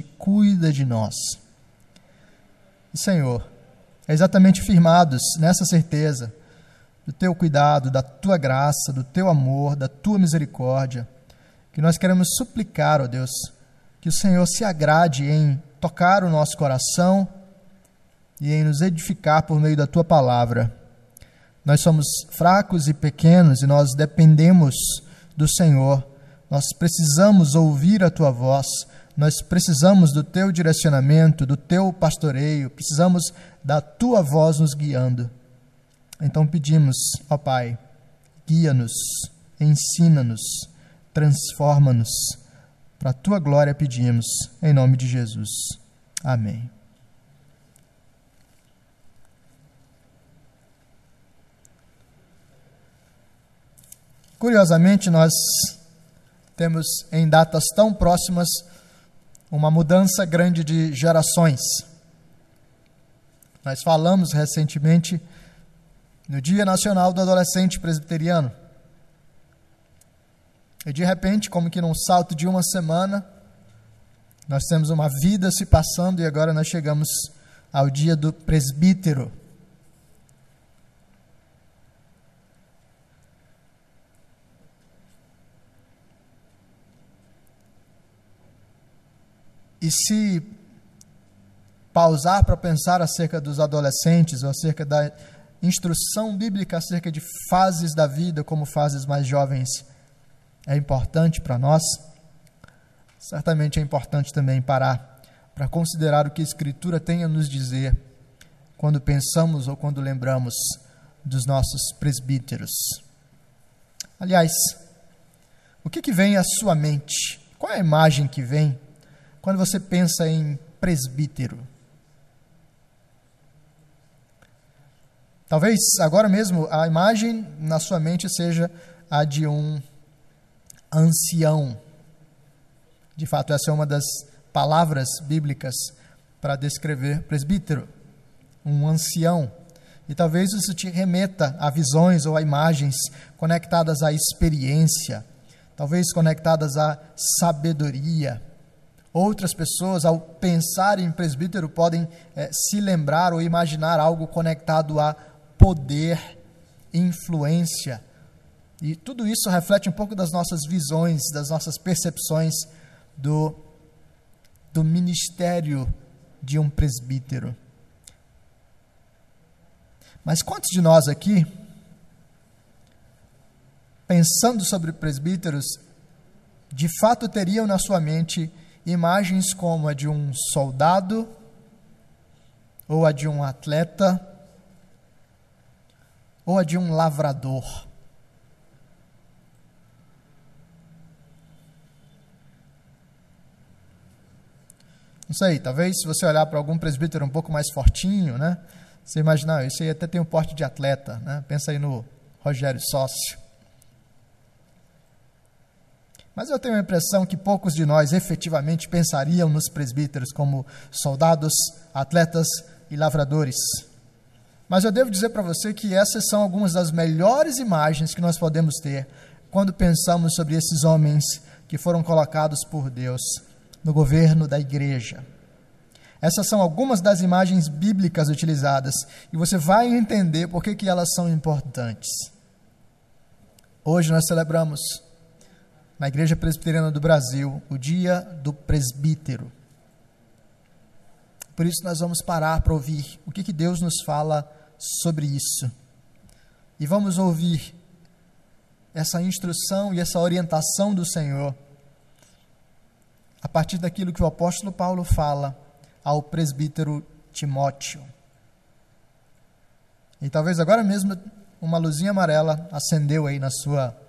cuida de nós. Senhor, é exatamente firmados nessa certeza do teu cuidado, da tua graça, do teu amor, da tua misericórdia, que nós queremos suplicar, ó Deus, que o Senhor se agrade em tocar o nosso coração e em nos edificar por meio da tua palavra. Nós somos fracos e pequenos e nós dependemos do Senhor. Nós precisamos ouvir a tua voz, nós precisamos do teu direcionamento, do teu pastoreio, precisamos da tua voz nos guiando. Então pedimos, ó Pai, guia-nos, ensina-nos, transforma-nos. Para a tua glória pedimos, em nome de Jesus. Amém. Curiosamente, nós temos em datas tão próximas uma mudança grande de gerações. Nós falamos recentemente no Dia Nacional do Adolescente Presbiteriano. E de repente, como que num salto de uma semana, nós temos uma vida se passando e agora nós chegamos ao dia do presbítero. E se pausar para pensar acerca dos adolescentes ou acerca da instrução bíblica acerca de fases da vida como fases mais jovens é importante para nós, certamente é importante também parar para considerar o que a Escritura tem a nos dizer quando pensamos ou quando lembramos dos nossos presbíteros. Aliás, o que, que vem à sua mente? Qual é a imagem que vem quando você pensa em presbítero? Talvez agora mesmo a imagem na sua mente seja a de um ancião. De fato, essa é uma das palavras bíblicas para descrever presbítero, um ancião. E talvez isso te remeta a visões ou a imagens conectadas à experiência, talvez conectadas à sabedoria Outras pessoas, ao pensar em presbítero, podem é, se lembrar ou imaginar algo conectado a poder, influência. E tudo isso reflete um pouco das nossas visões, das nossas percepções do, do ministério de um presbítero. Mas quantos de nós aqui, pensando sobre presbíteros, de fato teriam na sua mente imagens como a de um soldado ou a de um atleta ou a de um lavrador. Não sei, talvez se você olhar para algum presbítero um pouco mais fortinho, né? Você imaginar, esse aí até tem um porte de atleta, né? Pensa aí no Rogério Sócio. Mas eu tenho a impressão que poucos de nós efetivamente pensariam nos presbíteros como soldados, atletas e lavradores. Mas eu devo dizer para você que essas são algumas das melhores imagens que nós podemos ter quando pensamos sobre esses homens que foram colocados por Deus no governo da igreja. Essas são algumas das imagens bíblicas utilizadas e você vai entender por que, que elas são importantes. Hoje nós celebramos na Igreja Presbiteriana do Brasil, o dia do presbítero. Por isso nós vamos parar para ouvir o que, que Deus nos fala sobre isso. E vamos ouvir essa instrução e essa orientação do Senhor a partir daquilo que o apóstolo Paulo fala ao presbítero Timóteo. E talvez agora mesmo uma luzinha amarela acendeu aí na sua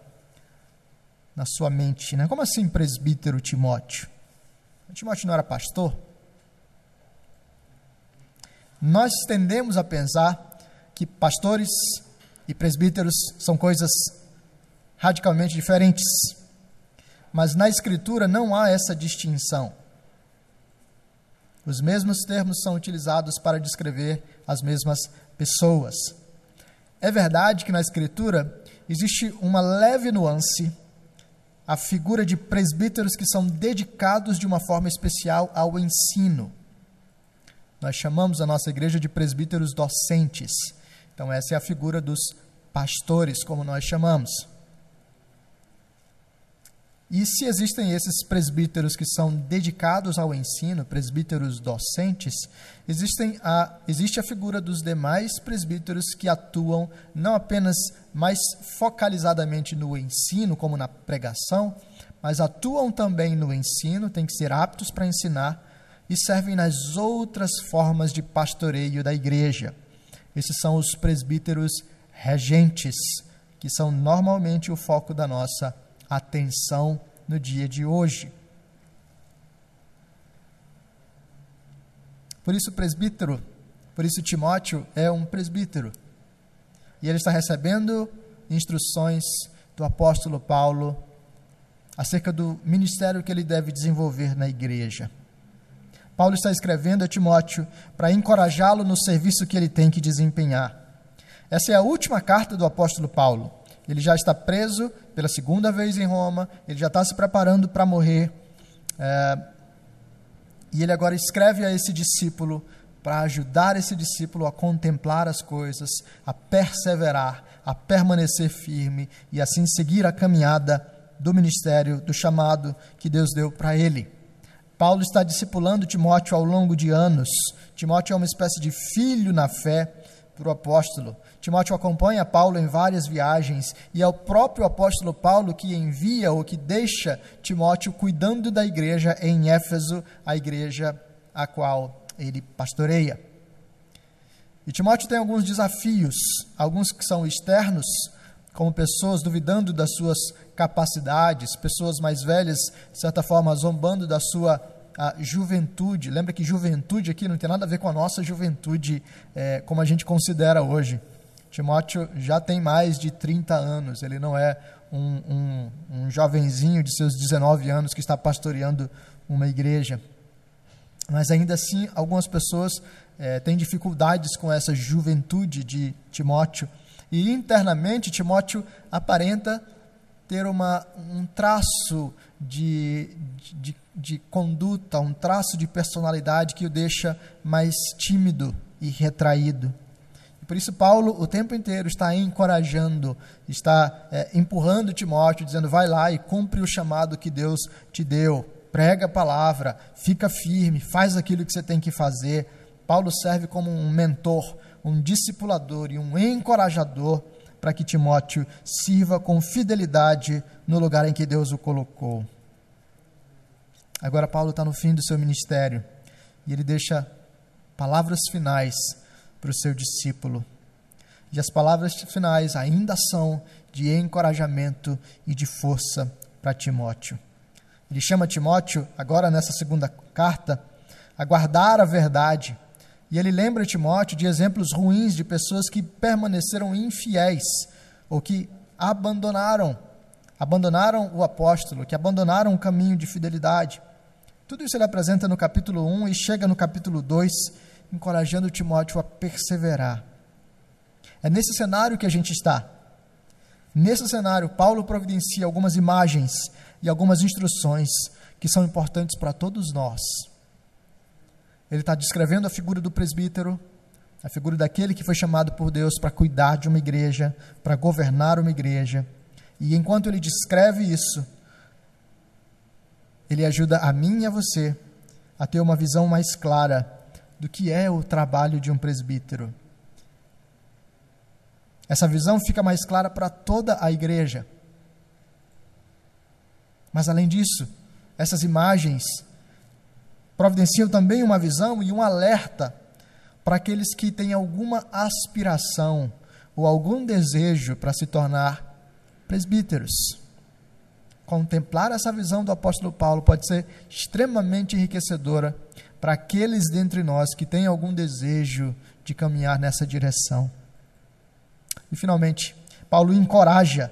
na sua mente, né? Como assim presbítero Timóteo? Timóteo não era pastor? Nós tendemos a pensar que pastores e presbíteros são coisas radicalmente diferentes. Mas na Escritura não há essa distinção. Os mesmos termos são utilizados para descrever as mesmas pessoas. É verdade que na Escritura existe uma leve nuance a figura de presbíteros que são dedicados de uma forma especial ao ensino. Nós chamamos a nossa igreja de presbíteros docentes. Então, essa é a figura dos pastores, como nós chamamos. E se existem esses presbíteros que são dedicados ao ensino, presbíteros docentes, existem a, existe a figura dos demais presbíteros que atuam não apenas mais focalizadamente no ensino, como na pregação, mas atuam também no ensino, têm que ser aptos para ensinar e servem nas outras formas de pastoreio da igreja. Esses são os presbíteros regentes, que são normalmente o foco da nossa atenção no dia de hoje. Por isso, presbítero, por isso, Timóteo é um presbítero. E ele está recebendo instruções do apóstolo Paulo acerca do ministério que ele deve desenvolver na igreja. Paulo está escrevendo a Timóteo para encorajá-lo no serviço que ele tem que desempenhar. Essa é a última carta do apóstolo Paulo. Ele já está preso pela segunda vez em Roma, ele já está se preparando para morrer. É, e ele agora escreve a esse discípulo para ajudar esse discípulo a contemplar as coisas, a perseverar, a permanecer firme e assim seguir a caminhada do ministério, do chamado que Deus deu para ele. Paulo está discipulando Timóteo ao longo de anos. Timóteo é uma espécie de filho na fé para o apóstolo. Timóteo acompanha Paulo em várias viagens e é o próprio apóstolo Paulo que envia ou que deixa Timóteo cuidando da igreja em Éfeso, a igreja a qual ele pastoreia. E Timóteo tem alguns desafios, alguns que são externos, como pessoas duvidando das suas capacidades, pessoas mais velhas, de certa forma, zombando da sua a juventude. Lembra que juventude aqui não tem nada a ver com a nossa juventude é, como a gente considera hoje. Timóteo já tem mais de 30 anos, ele não é um, um, um jovenzinho de seus 19 anos que está pastoreando uma igreja. Mas ainda assim, algumas pessoas é, têm dificuldades com essa juventude de Timóteo. E internamente, Timóteo aparenta ter uma, um traço de, de, de conduta, um traço de personalidade que o deixa mais tímido e retraído. Por isso, Paulo o tempo inteiro está encorajando, está é, empurrando Timóteo, dizendo: vai lá e cumpre o chamado que Deus te deu, prega a palavra, fica firme, faz aquilo que você tem que fazer. Paulo serve como um mentor, um discipulador e um encorajador para que Timóteo sirva com fidelidade no lugar em que Deus o colocou. Agora, Paulo está no fim do seu ministério e ele deixa palavras finais para o seu discípulo. E as palavras finais ainda são de encorajamento e de força para Timóteo. Ele chama Timóteo, agora nessa segunda carta, a guardar a verdade. E ele lembra Timóteo de exemplos ruins de pessoas que permaneceram infiéis ou que abandonaram, abandonaram o apóstolo, que abandonaram o caminho de fidelidade. Tudo isso ele apresenta no capítulo 1 e chega no capítulo 2 encorajando Timóteo a perseverar. É nesse cenário que a gente está. Nesse cenário, Paulo providencia algumas imagens e algumas instruções que são importantes para todos nós. Ele está descrevendo a figura do presbítero, a figura daquele que foi chamado por Deus para cuidar de uma igreja, para governar uma igreja. E enquanto ele descreve isso, ele ajuda a mim e a você a ter uma visão mais clara do que é o trabalho de um presbítero. Essa visão fica mais clara para toda a igreja. Mas além disso, essas imagens providenciam também uma visão e um alerta para aqueles que têm alguma aspiração ou algum desejo para se tornar presbíteros. Contemplar essa visão do apóstolo Paulo pode ser extremamente enriquecedora para aqueles dentre nós que têm algum desejo de caminhar nessa direção. E, finalmente, Paulo encoraja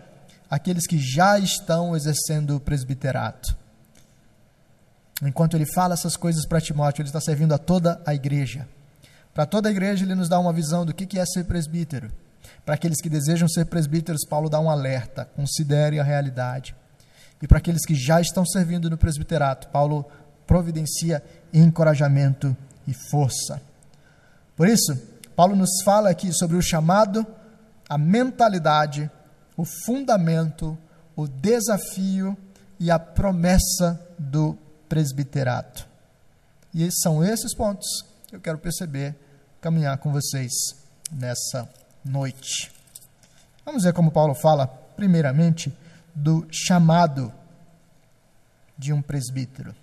aqueles que já estão exercendo o presbiterato. Enquanto ele fala essas coisas para Timóteo, ele está servindo a toda a igreja. Para toda a igreja, ele nos dá uma visão do que é ser presbítero. Para aqueles que desejam ser presbíteros, Paulo dá um alerta: considerem a realidade. E para aqueles que já estão servindo no presbiterato. Paulo providencia encorajamento e força. Por isso, Paulo nos fala aqui sobre o chamado, a mentalidade, o fundamento, o desafio e a promessa do presbiterato. E são esses pontos que eu quero perceber, caminhar com vocês nessa noite. Vamos ver como Paulo fala, primeiramente, do chamado de um presbítero.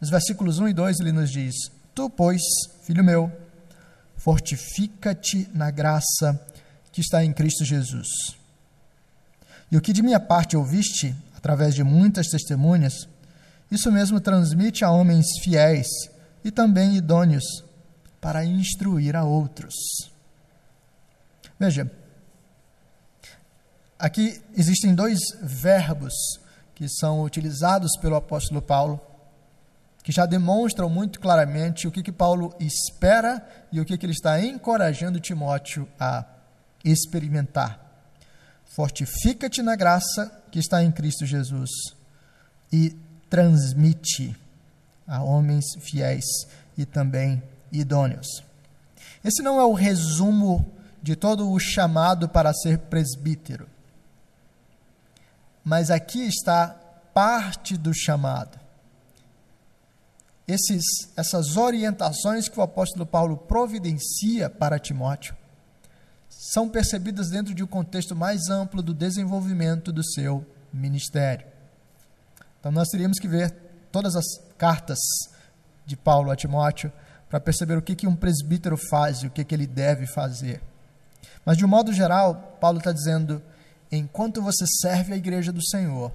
Nos versículos 1 e 2 ele nos diz: Tu, pois, filho meu, fortifica-te na graça que está em Cristo Jesus. E o que de minha parte ouviste, através de muitas testemunhas, isso mesmo transmite a homens fiéis e também idôneos, para instruir a outros. Veja, aqui existem dois verbos que são utilizados pelo apóstolo Paulo, que já demonstram muito claramente o que, que Paulo espera e o que, que ele está encorajando Timóteo a experimentar. Fortifica-te na graça que está em Cristo Jesus e transmite a homens fiéis e também idôneos. Esse não é o resumo de todo o chamado para ser presbítero. Mas aqui está parte do chamado. Esses, essas orientações que o apóstolo Paulo providencia para Timóteo são percebidas dentro de um contexto mais amplo do desenvolvimento do seu ministério. Então, nós teríamos que ver todas as cartas de Paulo a Timóteo para perceber o que, que um presbítero faz e o que, que ele deve fazer. Mas, de um modo geral, Paulo está dizendo: enquanto você serve a igreja do Senhor,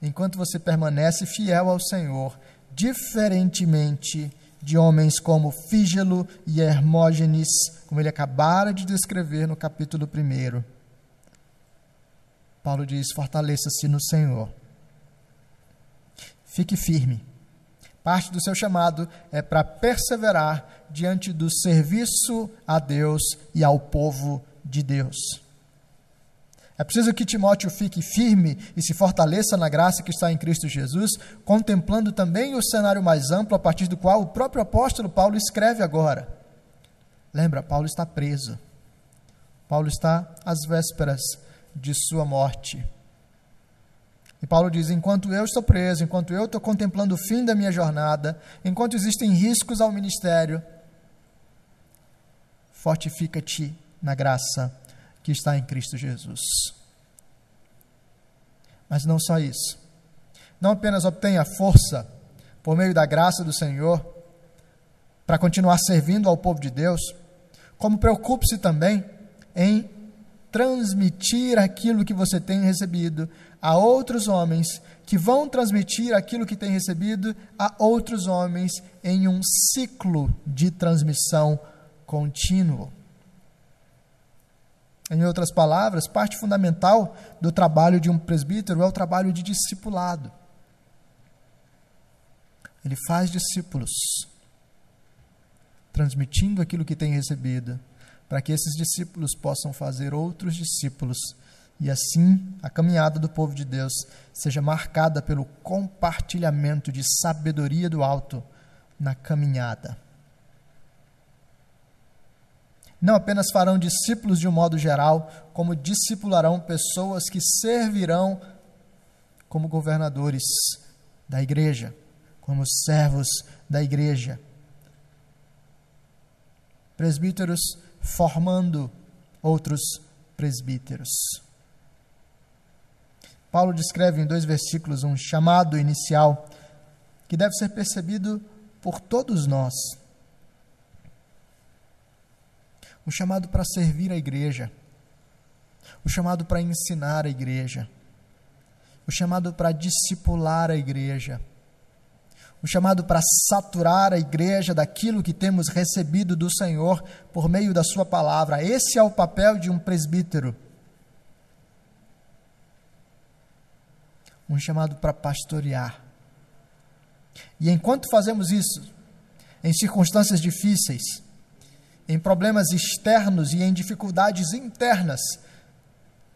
enquanto você permanece fiel ao Senhor, diferentemente de homens como Fígelo e Hermógenes, como ele acabara de descrever no capítulo 1. Paulo diz: fortaleça-se no Senhor. Fique firme. Parte do seu chamado é para perseverar diante do serviço a Deus e ao povo de Deus. É preciso que Timóteo fique firme e se fortaleça na graça que está em Cristo Jesus, contemplando também o cenário mais amplo a partir do qual o próprio apóstolo Paulo escreve agora. Lembra, Paulo está preso. Paulo está às vésperas de sua morte. E Paulo diz: enquanto eu estou preso, enquanto eu estou contemplando o fim da minha jornada, enquanto existem riscos ao ministério, fortifica-te na graça que está em Cristo Jesus. Mas não só isso. Não apenas obtenha força por meio da graça do Senhor para continuar servindo ao povo de Deus, como preocupe-se também em transmitir aquilo que você tem recebido a outros homens, que vão transmitir aquilo que tem recebido a outros homens em um ciclo de transmissão contínuo. Em outras palavras, parte fundamental do trabalho de um presbítero é o trabalho de discipulado. Ele faz discípulos, transmitindo aquilo que tem recebido para que esses discípulos possam fazer outros discípulos e assim a caminhada do povo de Deus seja marcada pelo compartilhamento de sabedoria do alto na caminhada. Não apenas farão discípulos de um modo geral, como discipularão pessoas que servirão como governadores da igreja, como servos da igreja. Presbíteros formando outros presbíteros. Paulo descreve em dois versículos um chamado inicial que deve ser percebido por todos nós. O chamado para servir a igreja, o chamado para ensinar a igreja, o chamado para discipular a igreja o chamado para saturar a igreja daquilo que temos recebido do Senhor por meio da Sua palavra. Esse é o papel de um presbítero. Um chamado para pastorear. E enquanto fazemos isso, em circunstâncias difíceis, em problemas externos e em dificuldades internas,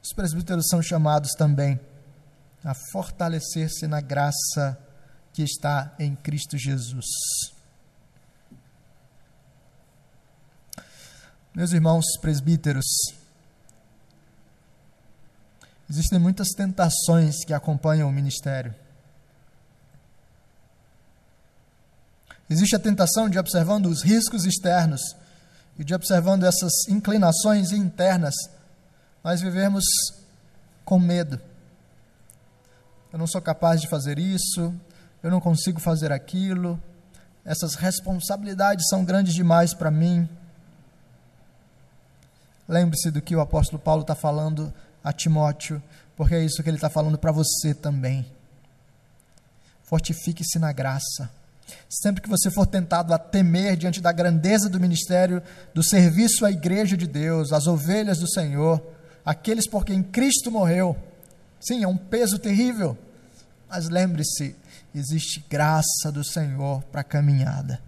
os presbíteros são chamados também a fortalecer-se na graça que está em Cristo Jesus. Meus irmãos presbíteros, existem muitas tentações que acompanham o ministério. Existe a tentação de observando os riscos externos e de observando essas inclinações internas, nós vivemos com medo. Eu não sou capaz de fazer isso, eu não consigo fazer aquilo, essas responsabilidades são grandes demais para mim. Lembre-se do que o apóstolo Paulo está falando a Timóteo, porque é isso que ele está falando para você também. Fortifique-se na graça. Sempre que você for tentado a temer diante da grandeza do ministério, do serviço à igreja de Deus, às ovelhas do Senhor, aqueles por quem Cristo morreu, sim, é um peso terrível, mas lembre-se, existe graça do Senhor para a caminhada.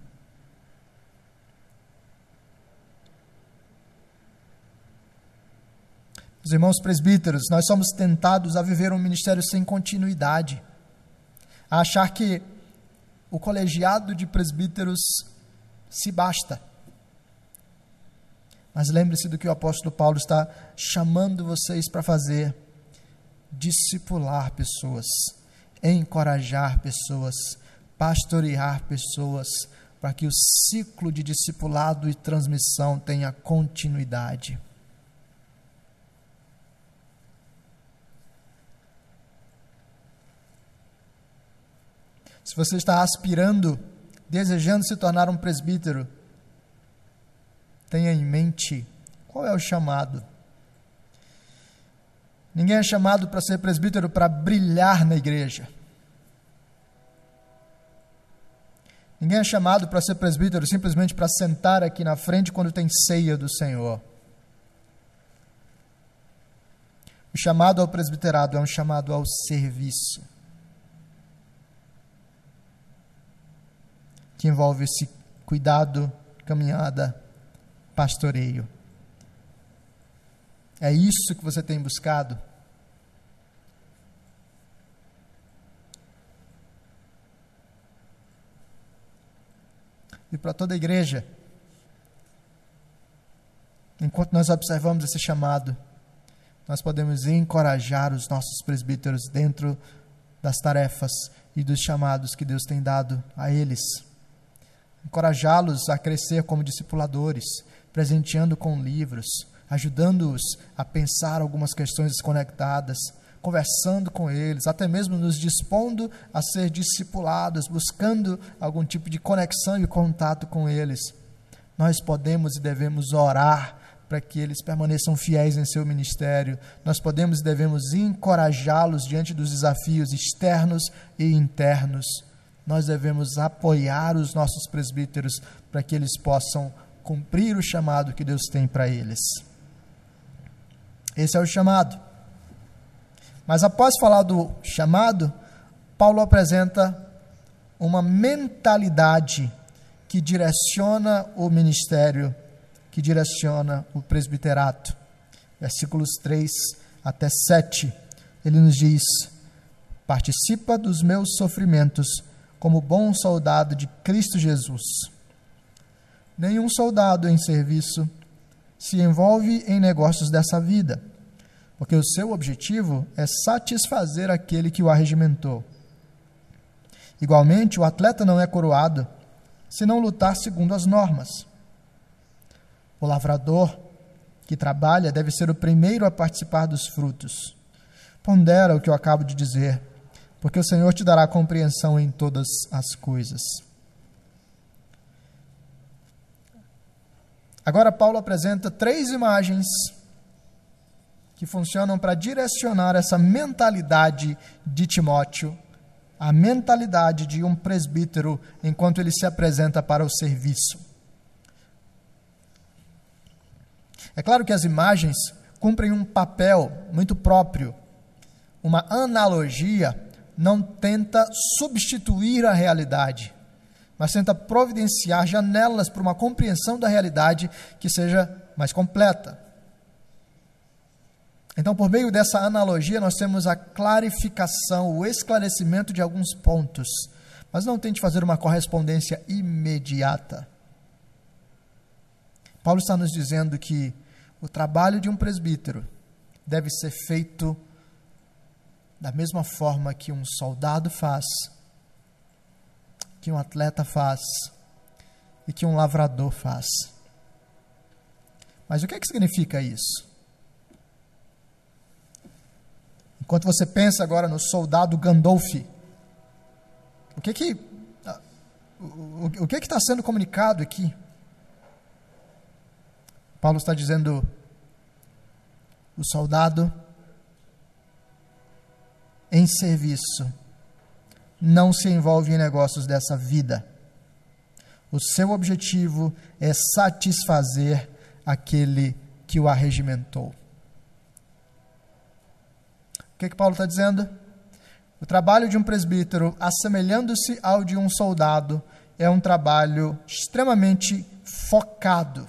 Os irmãos presbíteros, nós somos tentados a viver um ministério sem continuidade, a achar que o colegiado de presbíteros se basta. Mas lembre-se do que o apóstolo Paulo está chamando vocês para fazer: discipular pessoas, encorajar pessoas, pastorear pessoas, para que o ciclo de discipulado e transmissão tenha continuidade. Se você está aspirando, desejando se tornar um presbítero, tenha em mente qual é o chamado. Ninguém é chamado para ser presbítero para brilhar na igreja. Ninguém é chamado para ser presbítero simplesmente para sentar aqui na frente quando tem ceia do Senhor. O chamado ao presbiterado é um chamado ao serviço. Que envolve esse cuidado, caminhada, pastoreio. É isso que você tem buscado? E para toda a igreja, enquanto nós observamos esse chamado, nós podemos encorajar os nossos presbíteros dentro das tarefas e dos chamados que Deus tem dado a eles encorajá-los a crescer como discipuladores, presenteando com livros, ajudando-os a pensar algumas questões desconectadas, conversando com eles, até mesmo nos dispondo a ser discipulados, buscando algum tipo de conexão e contato com eles. Nós podemos e devemos orar para que eles permaneçam fiéis em seu ministério. Nós podemos e devemos encorajá-los diante dos desafios externos e internos nós devemos apoiar os nossos presbíteros para que eles possam cumprir o chamado que Deus tem para eles. Esse é o chamado. Mas após falar do chamado, Paulo apresenta uma mentalidade que direciona o ministério, que direciona o presbiterato. Versículos 3 até 7, ele nos diz: Participa dos meus sofrimentos como bom soldado de Cristo Jesus. Nenhum soldado em serviço se envolve em negócios dessa vida, porque o seu objetivo é satisfazer aquele que o arregimentou. Igualmente, o atleta não é coroado se não lutar segundo as normas. O lavrador que trabalha deve ser o primeiro a participar dos frutos. Pondera o que eu acabo de dizer porque o Senhor te dará compreensão em todas as coisas. Agora, Paulo apresenta três imagens que funcionam para direcionar essa mentalidade de Timóteo, a mentalidade de um presbítero enquanto ele se apresenta para o serviço. É claro que as imagens cumprem um papel muito próprio, uma analogia não tenta substituir a realidade, mas tenta providenciar janelas para uma compreensão da realidade que seja mais completa. Então, por meio dessa analogia, nós temos a clarificação, o esclarecimento de alguns pontos. Mas não tente fazer uma correspondência imediata. Paulo está nos dizendo que o trabalho de um presbítero deve ser feito da mesma forma que um soldado faz, que um atleta faz e que um lavrador faz. Mas o que, é que significa isso? Enquanto você pensa agora no soldado Gandolf, o que que o, que que está sendo comunicado aqui? Paulo está dizendo o soldado em serviço não se envolve em negócios dessa vida. O seu objetivo é satisfazer aquele que o arregimentou. O que, que Paulo está dizendo? O trabalho de um presbítero, assemelhando-se ao de um soldado, é um trabalho extremamente focado.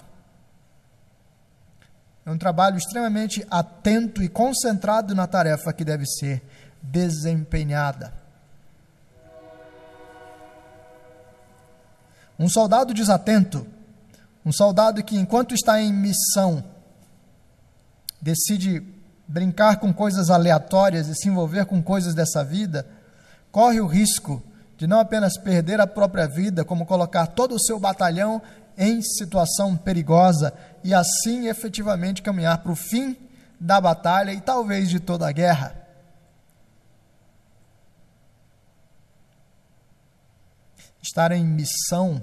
É um trabalho extremamente atento e concentrado na tarefa que deve ser desempenhada. Um soldado desatento, um soldado que, enquanto está em missão, decide brincar com coisas aleatórias e se envolver com coisas dessa vida, corre o risco de não apenas perder a própria vida, como colocar todo o seu batalhão em situação perigosa e assim efetivamente caminhar para o fim da batalha e talvez de toda a guerra. Estar em missão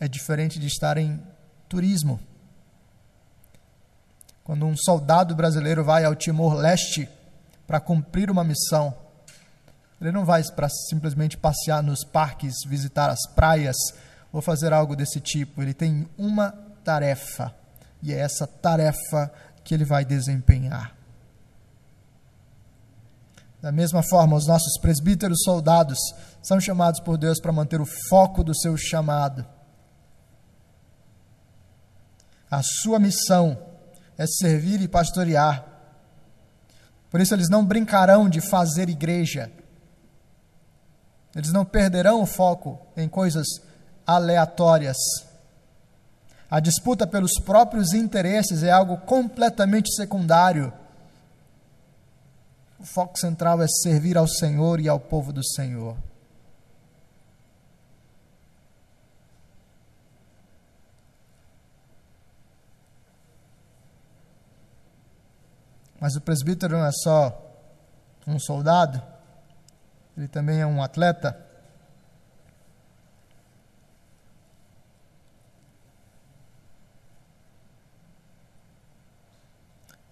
é diferente de estar em turismo. Quando um soldado brasileiro vai ao Timor-Leste para cumprir uma missão, ele não vai para simplesmente passear nos parques, visitar as praias ou fazer algo desse tipo. Ele tem uma tarefa e é essa tarefa que ele vai desempenhar. Da mesma forma, os nossos presbíteros soldados são chamados por Deus para manter o foco do seu chamado. A sua missão é servir e pastorear. Por isso, eles não brincarão de fazer igreja. Eles não perderão o foco em coisas aleatórias. A disputa pelos próprios interesses é algo completamente secundário. O foco central é servir ao Senhor e ao povo do Senhor. Mas o presbítero não é só um soldado, ele também é um atleta.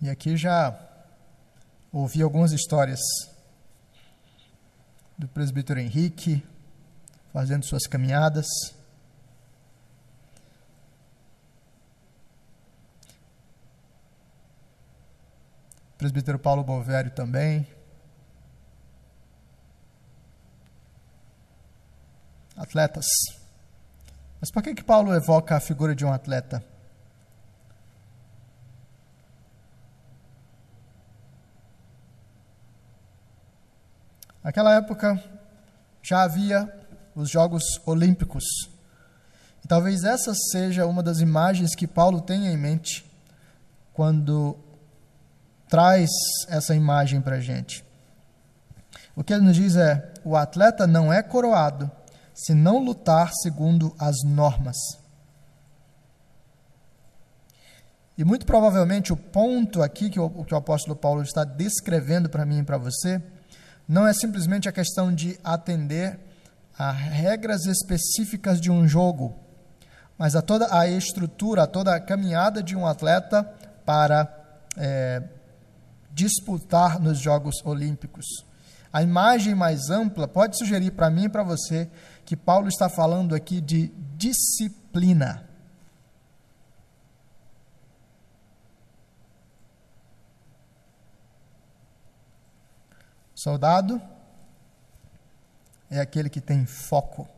E aqui já ouvi algumas histórias do presbítero Henrique fazendo suas caminhadas. presbítero Paulo Bovério também. Atletas. Mas por que, que Paulo evoca a figura de um atleta? Naquela época já havia os Jogos Olímpicos. E talvez essa seja uma das imagens que Paulo tenha em mente quando traz essa imagem para a gente. O que ele nos diz é: o atleta não é coroado se não lutar segundo as normas. E muito provavelmente o ponto aqui que o, que o apóstolo Paulo está descrevendo para mim e para você não é simplesmente a questão de atender a regras específicas de um jogo, mas a toda a estrutura, a toda a caminhada de um atleta para é, disputar nos Jogos Olímpicos. A imagem mais ampla pode sugerir para mim e para você que Paulo está falando aqui de disciplina. Soldado é aquele que tem foco.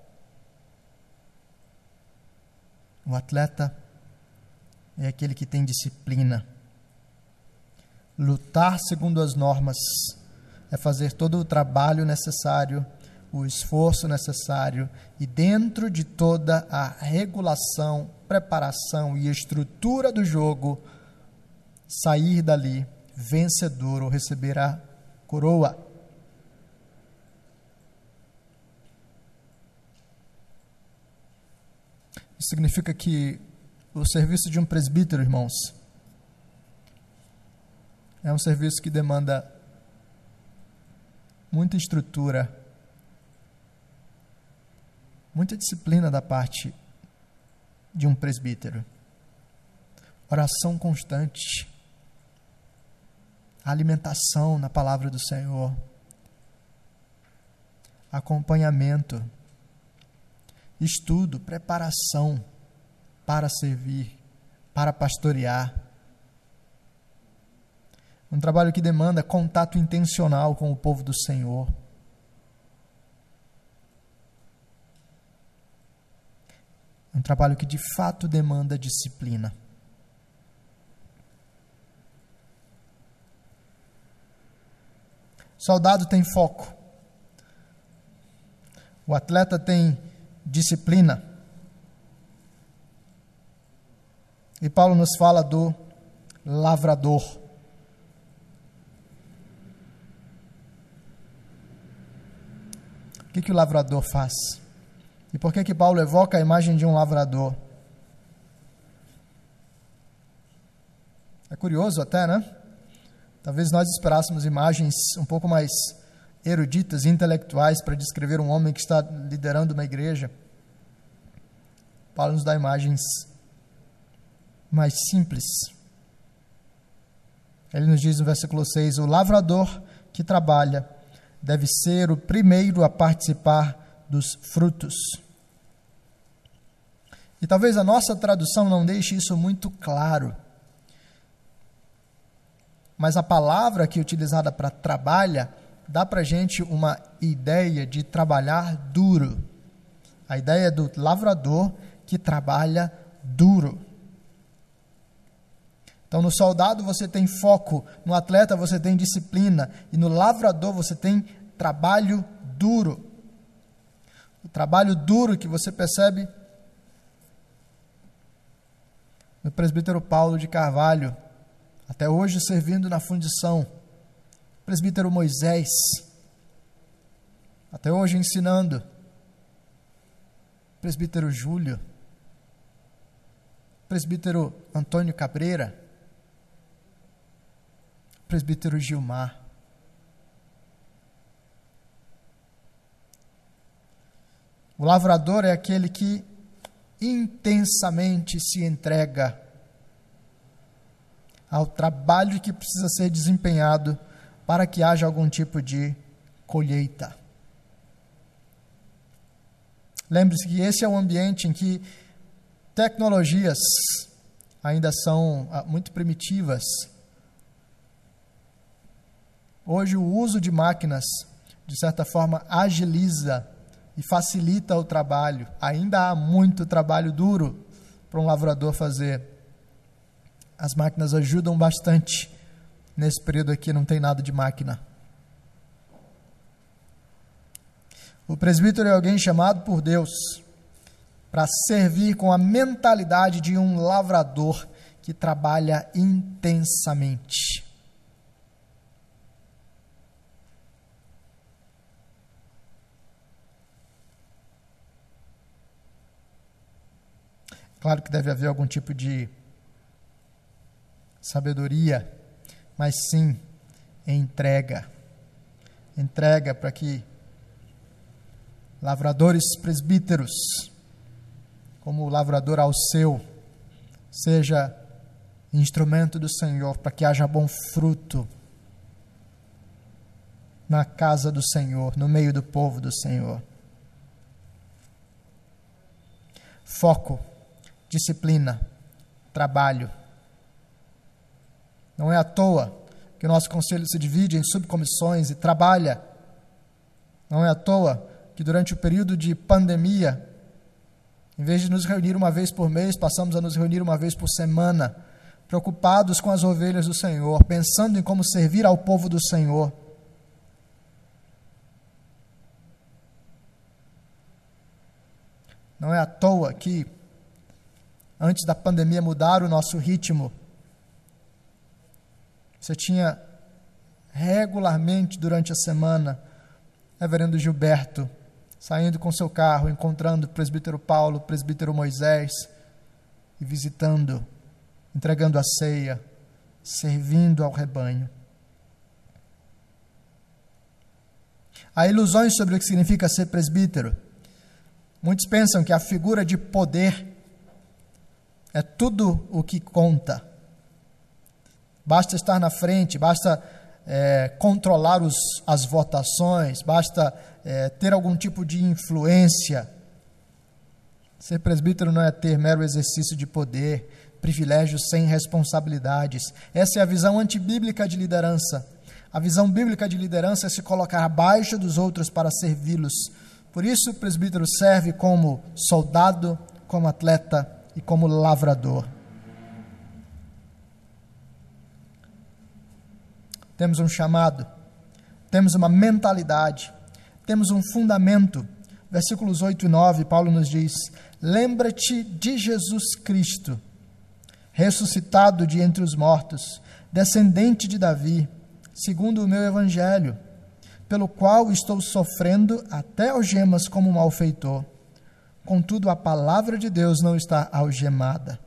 O atleta é aquele que tem disciplina. lutar segundo as normas, é fazer todo o trabalho necessário, o esforço necessário e, dentro de toda a regulação, preparação e estrutura do jogo, sair dali vencedor ou receber a coroa. Significa que o serviço de um presbítero, irmãos, é um serviço que demanda muita estrutura, muita disciplina da parte de um presbítero. Oração constante, alimentação na palavra do Senhor, acompanhamento, estudo, preparação para servir, para pastorear. Um trabalho que demanda contato intencional com o povo do Senhor. Um trabalho que de fato demanda disciplina. Soldado tem foco. O atleta tem disciplina. E Paulo nos fala do lavrador. O que, que o lavrador faz? E por que, que Paulo evoca a imagem de um lavrador? É curioso até, né? Talvez nós esperássemos imagens um pouco mais eruditas, intelectuais, para descrever um homem que está liderando uma igreja. Paulo nos dá imagens mais simples. Ele nos diz no versículo 6: O lavrador que trabalha deve ser o primeiro a participar dos frutos. E talvez a nossa tradução não deixe isso muito claro mas a palavra que é utilizada para trabalha dá para gente uma ideia de trabalhar duro. A ideia do lavrador que trabalha duro. Então, no soldado você tem foco, no atleta você tem disciplina, e no lavrador você tem trabalho duro. O trabalho duro que você percebe no presbítero Paulo de Carvalho, até hoje servindo na fundição. Presbítero Moisés, até hoje ensinando. Presbítero Júlio, presbítero Antônio Cabreira, presbítero Gilmar. O lavrador é aquele que intensamente se entrega ao trabalho que precisa ser desempenhado para que haja algum tipo de colheita. Lembre-se que esse é um ambiente em que tecnologias ainda são ah, muito primitivas. Hoje, o uso de máquinas, de certa forma, agiliza e facilita o trabalho. Ainda há muito trabalho duro para um lavrador fazer. As máquinas ajudam bastante. Nesse período aqui não tem nada de máquina. O presbítero é alguém chamado por Deus para servir com a mentalidade de um lavrador que trabalha intensamente. Claro que deve haver algum tipo de sabedoria, mas sim entrega. Entrega para que lavradores presbíteros, como o lavrador ao seu, seja instrumento do Senhor para que haja bom fruto na casa do Senhor, no meio do povo do Senhor. Foco, disciplina, trabalho não é à toa que o nosso conselho se divide em subcomissões e trabalha. Não é à toa que durante o período de pandemia, em vez de nos reunir uma vez por mês, passamos a nos reunir uma vez por semana preocupados com as ovelhas do Senhor, pensando em como servir ao povo do Senhor. Não é à toa que, antes da pandemia mudar o nosso ritmo, você tinha regularmente durante a semana Reverendo Gilberto saindo com seu carro, encontrando o presbítero Paulo, o presbítero Moisés e visitando, entregando a ceia, servindo ao rebanho. Há ilusões sobre o que significa ser presbítero. Muitos pensam que a figura de poder é tudo o que conta. Basta estar na frente, basta é, controlar os, as votações, basta é, ter algum tipo de influência. Ser presbítero não é ter mero exercício de poder, privilégios sem responsabilidades. Essa é a visão antibíblica de liderança. A visão bíblica de liderança é se colocar abaixo dos outros para servi-los. Por isso, o presbítero serve como soldado, como atleta e como lavrador. Temos um chamado, temos uma mentalidade, temos um fundamento. Versículos 8 e 9, Paulo nos diz: Lembra-te de Jesus Cristo, ressuscitado de entre os mortos, descendente de Davi, segundo o meu evangelho, pelo qual estou sofrendo até algemas como malfeitor. Contudo, a palavra de Deus não está algemada.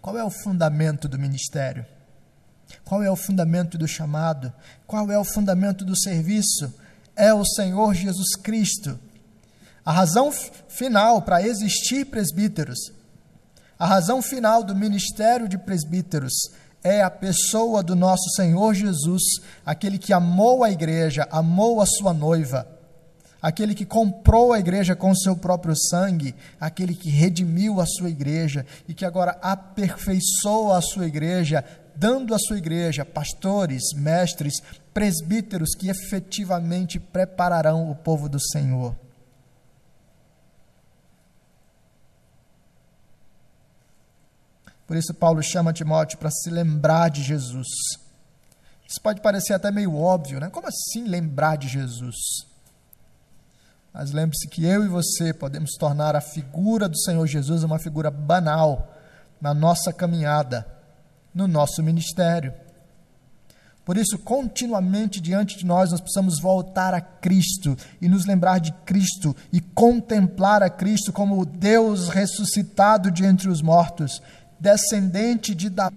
Qual é o fundamento do ministério? Qual é o fundamento do chamado? Qual é o fundamento do serviço? É o Senhor Jesus Cristo. A razão final para existir presbíteros, a razão final do ministério de presbíteros é a pessoa do nosso Senhor Jesus, aquele que amou a igreja, amou a sua noiva, aquele que comprou a igreja com seu próprio sangue, aquele que redimiu a sua igreja e que agora aperfeiçoa a sua igreja, dando à sua igreja pastores, mestres, presbíteros que efetivamente prepararão o povo do Senhor. Por isso, Paulo chama Timóteo para se lembrar de Jesus. Isso pode parecer até meio óbvio, né? Como assim lembrar de Jesus? Mas lembre-se que eu e você podemos tornar a figura do Senhor Jesus uma figura banal na nossa caminhada no nosso ministério. Por isso, continuamente diante de nós, nós precisamos voltar a Cristo e nos lembrar de Cristo e contemplar a Cristo como o Deus ressuscitado de entre os mortos, descendente de Davi.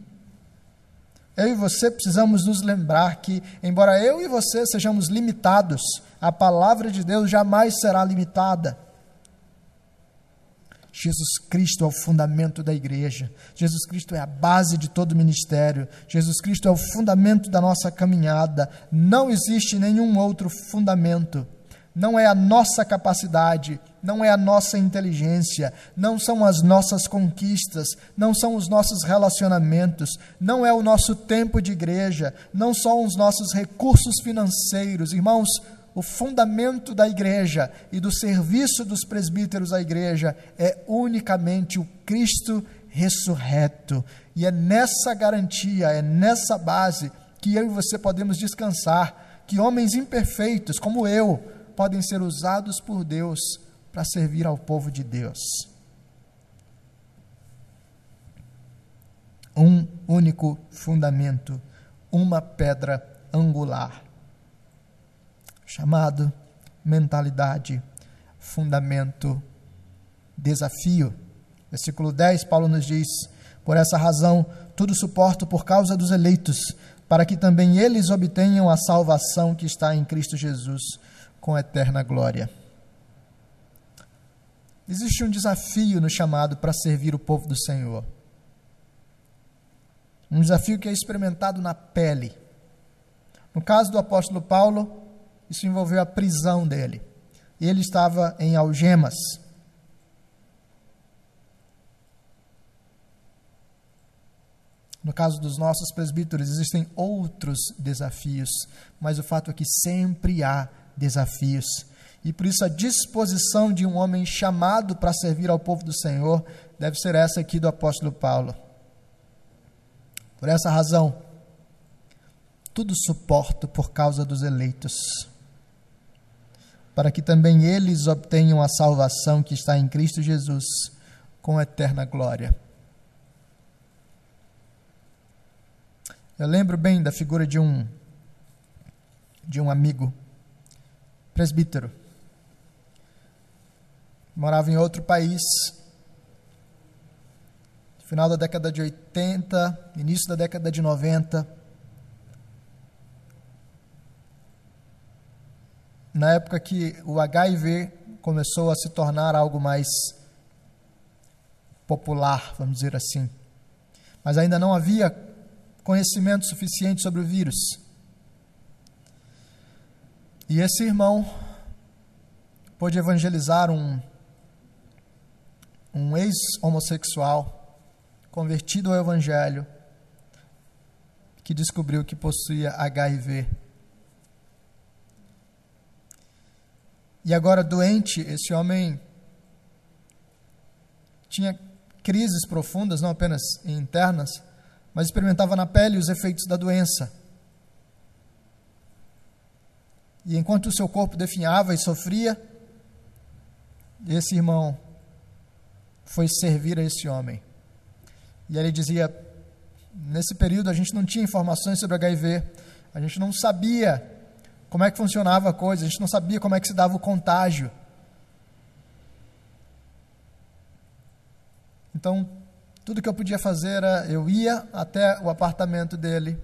Eu e você precisamos nos lembrar que, embora eu e você sejamos limitados, a palavra de Deus jamais será limitada. Jesus Cristo é o fundamento da igreja. Jesus Cristo é a base de todo ministério. Jesus Cristo é o fundamento da nossa caminhada. Não existe nenhum outro fundamento. Não é a nossa capacidade, não é a nossa inteligência, não são as nossas conquistas, não são os nossos relacionamentos, não é o nosso tempo de igreja, não são os nossos recursos financeiros. Irmãos, o fundamento da igreja e do serviço dos presbíteros à igreja é unicamente o Cristo ressurreto. E é nessa garantia, é nessa base que eu e você podemos descansar, que homens imperfeitos como eu podem ser usados por Deus para servir ao povo de Deus. Um único fundamento, uma pedra angular chamado mentalidade, fundamento, desafio. Versículo 10, Paulo nos diz: Por essa razão, tudo suporto por causa dos eleitos, para que também eles obtenham a salvação que está em Cristo Jesus, com eterna glória. Existe um desafio no chamado para servir o povo do Senhor. Um desafio que é experimentado na pele. No caso do apóstolo Paulo, isso envolveu a prisão dele. Ele estava em algemas. No caso dos nossos presbíteros, existem outros desafios, mas o fato é que sempre há desafios. E por isso a disposição de um homem chamado para servir ao povo do Senhor deve ser essa aqui do apóstolo Paulo. Por essa razão, tudo suporto por causa dos eleitos, para que também eles obtenham a salvação que está em Cristo Jesus com eterna glória. Eu lembro bem da figura de um de um amigo presbítero. Morava em outro país. Final da década de 80, início da década de 90. Na época que o HIV começou a se tornar algo mais popular, vamos dizer assim. Mas ainda não havia conhecimento suficiente sobre o vírus. E esse irmão pôde evangelizar um, um ex-homossexual convertido ao Evangelho que descobriu que possuía HIV. E agora, doente, esse homem tinha crises profundas, não apenas internas, mas experimentava na pele os efeitos da doença. E enquanto o seu corpo definhava e sofria, esse irmão foi servir a esse homem. E ele dizia: nesse período a gente não tinha informações sobre HIV, a gente não sabia como é que funcionava a coisa, a gente não sabia como é que se dava o contágio. Então, tudo que eu podia fazer era eu ia até o apartamento dele,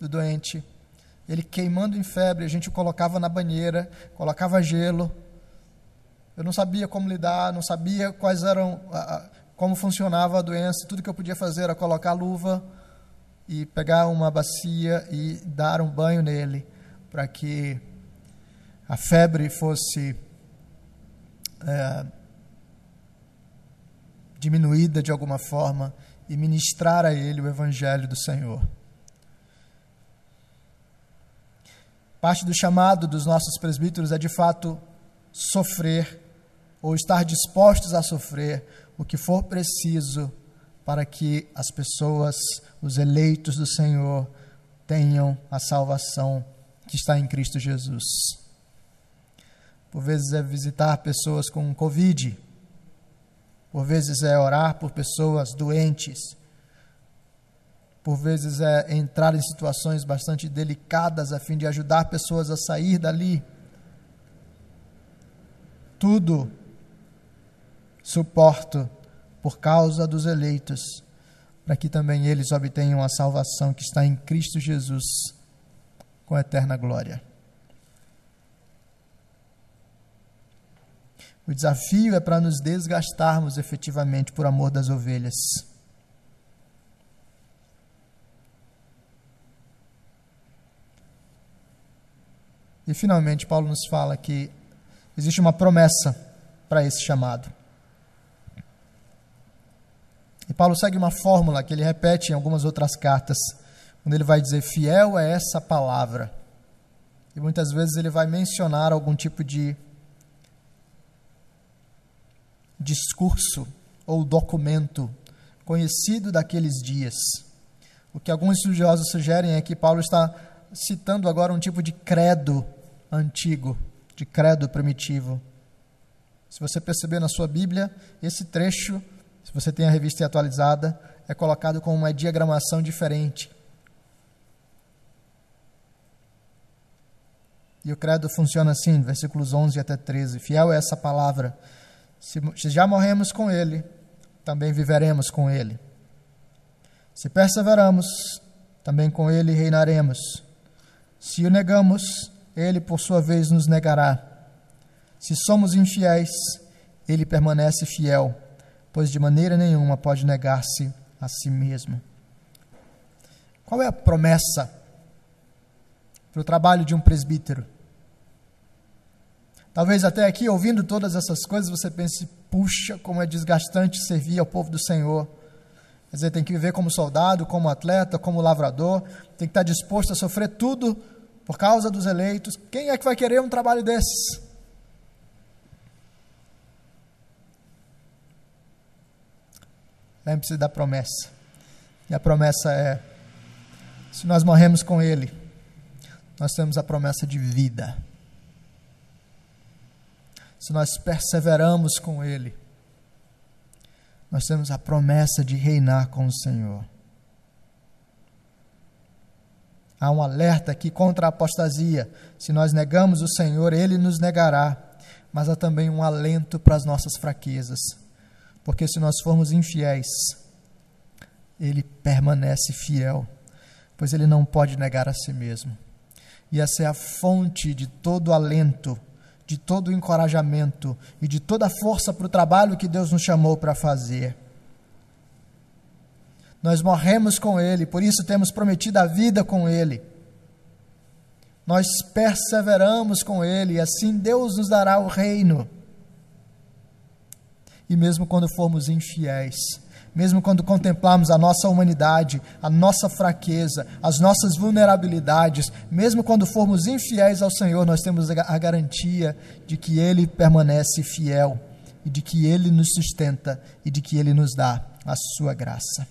do doente, ele queimando em febre, a gente o colocava na banheira, colocava gelo. Eu não sabia como lidar, não sabia quais eram, como funcionava a doença. Tudo que eu podia fazer era colocar luva e pegar uma bacia e dar um banho nele, para que a febre fosse é, diminuída de alguma forma e ministrar a ele o evangelho do Senhor. Parte do chamado dos nossos presbíteros é de fato sofrer ou estar dispostos a sofrer o que for preciso para que as pessoas, os eleitos do Senhor, tenham a salvação que está em Cristo Jesus. Por vezes é visitar pessoas com Covid, por vezes é orar por pessoas doentes, por vezes é entrar em situações bastante delicadas a fim de ajudar pessoas a sair dali. Tudo suporto por causa dos eleitos, para que também eles obtenham a salvação que está em Cristo Jesus com eterna glória. O desafio é para nos desgastarmos efetivamente por amor das ovelhas. E finalmente, Paulo nos fala que existe uma promessa para esse chamado. E Paulo segue uma fórmula que ele repete em algumas outras cartas, quando ele vai dizer: fiel é essa palavra. E muitas vezes ele vai mencionar algum tipo de discurso ou documento conhecido daqueles dias. O que alguns estudiosos sugerem é que Paulo está citando agora um tipo de credo antigo, de credo primitivo. Se você perceber na sua Bíblia, esse trecho, se você tem a revista atualizada, é colocado com uma diagramação diferente. E o credo funciona assim, versículos 11 até 13. Fiel é essa palavra. Se, se já morremos com Ele, também viveremos com Ele. Se perseveramos, também com Ele reinaremos. Se o negamos, ele por sua vez nos negará. Se somos infiéis, ele permanece fiel, pois de maneira nenhuma pode negar-se a si mesmo. Qual é a promessa para o trabalho de um presbítero? Talvez até aqui, ouvindo todas essas coisas, você pense: puxa, como é desgastante servir ao povo do Senhor. Quer dizer, tem que viver como soldado, como atleta, como lavrador, tem que estar disposto a sofrer tudo por causa dos eleitos. Quem é que vai querer um trabalho desses? Lembre-se da promessa. E a promessa é: se nós morremos com Ele, nós temos a promessa de vida. Se nós perseveramos com Ele, nós temos a promessa de reinar com o Senhor. Há um alerta aqui contra a apostasia. Se nós negamos o Senhor, Ele nos negará. Mas há também um alento para as nossas fraquezas. Porque se nós formos infiéis, Ele permanece fiel, pois Ele não pode negar a si mesmo. E essa é a fonte de todo alento, de todo encorajamento e de toda a força para o trabalho que Deus nos chamou para fazer nós morremos com Ele, por isso temos prometido a vida com Ele. Nós perseveramos com Ele, e assim Deus nos dará o reino. E mesmo quando formos infiéis, mesmo quando contemplarmos a nossa humanidade, a nossa fraqueza, as nossas vulnerabilidades, mesmo quando formos infiéis ao Senhor, nós temos a garantia de que Ele permanece fiel e de que Ele nos sustenta e de que Ele nos dá a sua graça.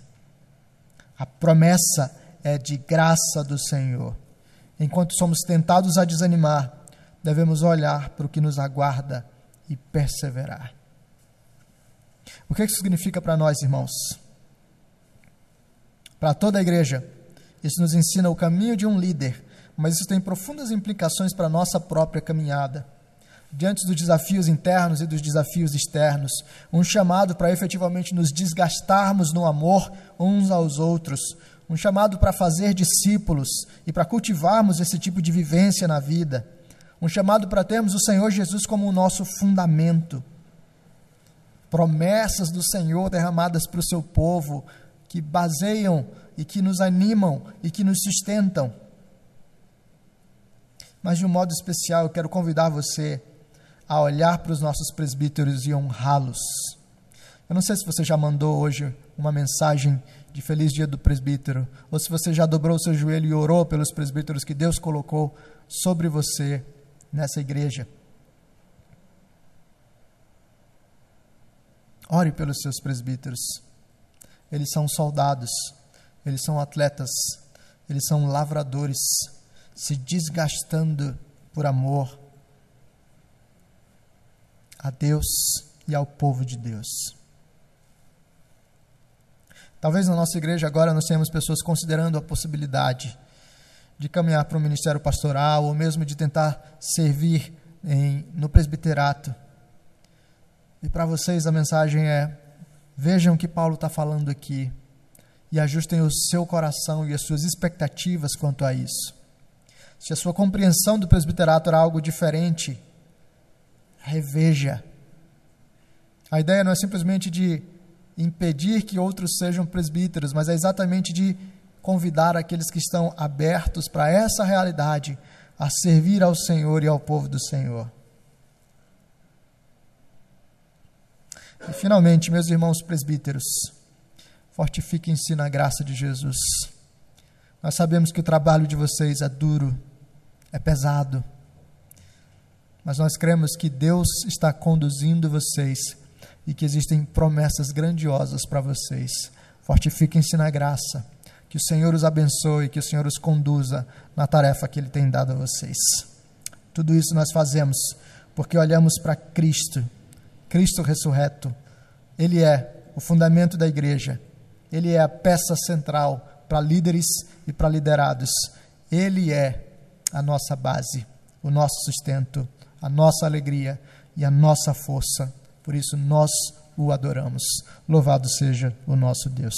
A promessa é de graça do Senhor. Enquanto somos tentados a desanimar, devemos olhar para o que nos aguarda e perseverar. O que isso significa para nós, irmãos? Para toda a igreja, isso nos ensina o caminho de um líder, mas isso tem profundas implicações para a nossa própria caminhada. Diante dos desafios internos e dos desafios externos, um chamado para efetivamente nos desgastarmos no amor uns aos outros, um chamado para fazer discípulos e para cultivarmos esse tipo de vivência na vida, um chamado para termos o Senhor Jesus como o nosso fundamento. Promessas do Senhor derramadas para o seu povo, que baseiam e que nos animam e que nos sustentam. Mas de um modo especial, eu quero convidar você a olhar para os nossos presbíteros e honrá-los. Eu não sei se você já mandou hoje uma mensagem de feliz dia do presbítero, ou se você já dobrou seu joelho e orou pelos presbíteros que Deus colocou sobre você nessa igreja. Ore pelos seus presbíteros. Eles são soldados, eles são atletas, eles são lavradores, se desgastando por amor a Deus e ao povo de Deus. Talvez na nossa igreja agora nós tenhamos pessoas considerando a possibilidade de caminhar para o ministério pastoral ou mesmo de tentar servir em, no presbiterato. E para vocês a mensagem é: vejam o que Paulo está falando aqui e ajustem o seu coração e as suas expectativas quanto a isso. Se a sua compreensão do presbiterato era algo diferente, reveja. A ideia não é simplesmente de impedir que outros sejam presbíteros, mas é exatamente de convidar aqueles que estão abertos para essa realidade a servir ao Senhor e ao povo do Senhor. E finalmente, meus irmãos presbíteros, fortifiquem-se na graça de Jesus. Nós sabemos que o trabalho de vocês é duro, é pesado, mas nós cremos que Deus está conduzindo vocês e que existem promessas grandiosas para vocês. Fortifiquem-se na graça. Que o Senhor os abençoe, que o Senhor os conduza na tarefa que Ele tem dado a vocês. Tudo isso nós fazemos porque olhamos para Cristo, Cristo ressurreto. Ele é o fundamento da igreja, ele é a peça central para líderes e para liderados. Ele é a nossa base, o nosso sustento a nossa alegria e a nossa força. Por isso nós o adoramos. Louvado seja o nosso Deus.